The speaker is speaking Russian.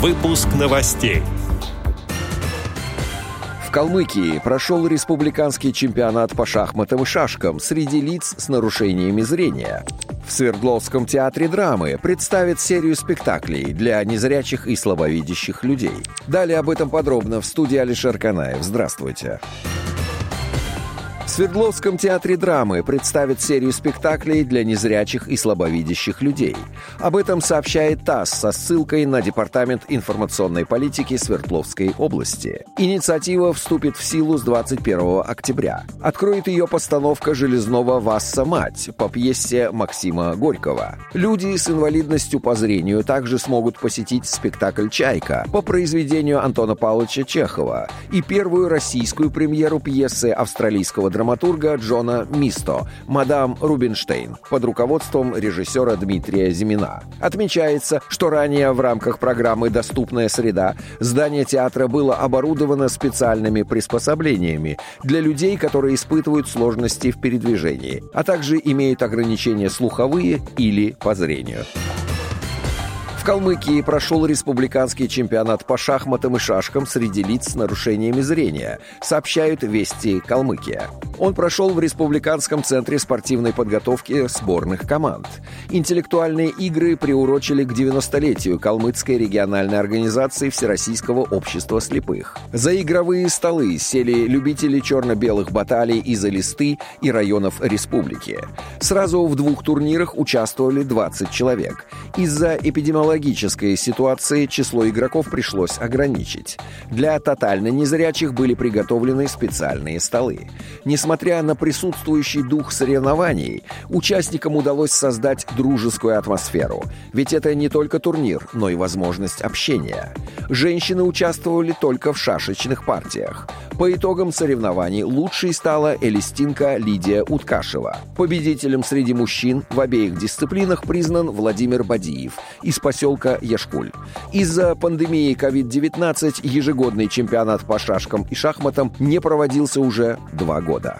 Выпуск новостей. В Калмыкии прошел республиканский чемпионат по шахматам и шашкам среди лиц с нарушениями зрения. В Свердловском театре драмы представят серию спектаклей для незрячих и слабовидящих людей. Далее об этом подробно в студии Алишер Канаев. Здравствуйте. Здравствуйте. Свердловском театре драмы представят серию спектаклей для незрячих и слабовидящих людей. Об этом сообщает ТАСС со ссылкой на Департамент информационной политики Свердловской области. Инициатива вступит в силу с 21 октября. Откроет ее постановка «Железного Васса Мать» по пьесе Максима Горького. Люди с инвалидностью по зрению также смогут посетить спектакль «Чайка» по произведению Антона Павловича Чехова и первую российскую премьеру пьесы австралийского драматурга драматурга Джона Мисто, мадам Рубинштейн, под руководством режиссера Дмитрия Зимина. Отмечается, что ранее в рамках программы «Доступная среда» здание театра было оборудовано специальными приспособлениями для людей, которые испытывают сложности в передвижении, а также имеют ограничения слуховые или по зрению. В Калмыкии прошел республиканский чемпионат по шахматам и шашкам среди лиц с нарушениями зрения, сообщают «Вести Калмыкия». Он прошел в Республиканском центре спортивной подготовки сборных команд. Интеллектуальные игры приурочили к 90-летию Калмыцкой региональной организации Всероссийского общества слепых. За игровые столы сели любители черно-белых баталий из Элисты и районов республики. Сразу в двух турнирах участвовали 20 человек. Из-за эпидемиологической ситуации число игроков пришлось ограничить. Для тотально незрячих были приготовлены специальные столы. Несмотря Несмотря на присутствующий дух соревнований, участникам удалось создать дружескую атмосферу. Ведь это не только турнир, но и возможность общения. Женщины участвовали только в шашечных партиях. По итогам соревнований лучшей стала элистинка Лидия Уткашева. Победителем среди мужчин в обеих дисциплинах признан Владимир Бадиев из поселка Яшкуль. Из-за пандемии COVID-19 ежегодный чемпионат по шашкам и шахматам не проводился уже два года.